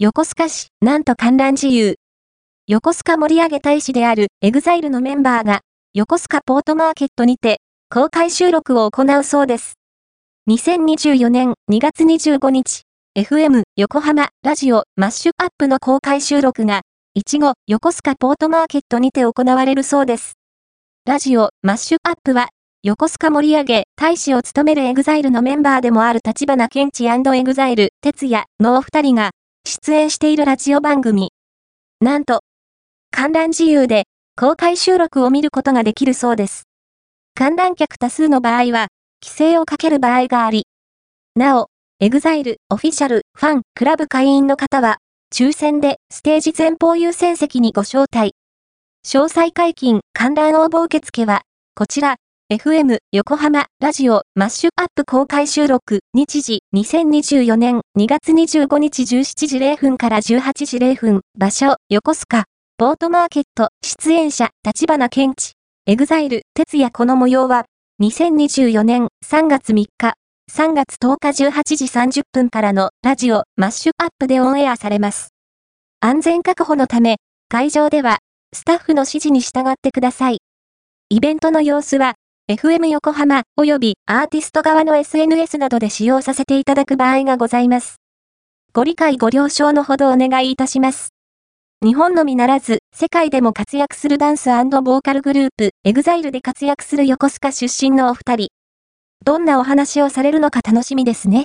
横須賀市、なんと観覧自由。横須賀盛り上げ大使である EXILE のメンバーが、横須賀ポートマーケットにて、公開収録を行うそうです。2024年2月25日、FM 横浜ラジオマッシュアップの公開収録が、いちご横須賀ポートマーケットにて行われるそうです。ラジオマッシュアップは、横須賀盛り上げ大使を務める EXILE のメンバーでもある橘ケンチ EXILE TETSUYA のお二人が出演しているラジオ番組。なんと、観覧自由で公開収録を見ることができるそうです。観覧客多数の場合は、規制をかける場合があり、なお、 EXILE オフィシャルファンクラブ会員の方は、抽選でステージ前方優先席にご招待。詳細解禁観覧応募受付は、こちら、FM 横浜ラジオマッシュアップ公開収録。日時2024年2月25日17時0分から18時0分。場所横須賀。ポートマーケット出演者橘ケンチ EXILE TETSUYA この模様は2024年3月3日。3月10日18時30分からのラジオマッシュアップでオンエアされます。安全確保のため会場ではスタッフの指示に従ってください。イベントの様子は FM 横浜及びアーティスト側の SNS などで使用させていただく場合がございます。ご理解ご了承のほどお願いいたします。日本のみならず、世界でも活躍するダンスボーカルグループ、EXILE で活躍する横須賀出身のお二人。どんなお話をされるのか楽しみですね。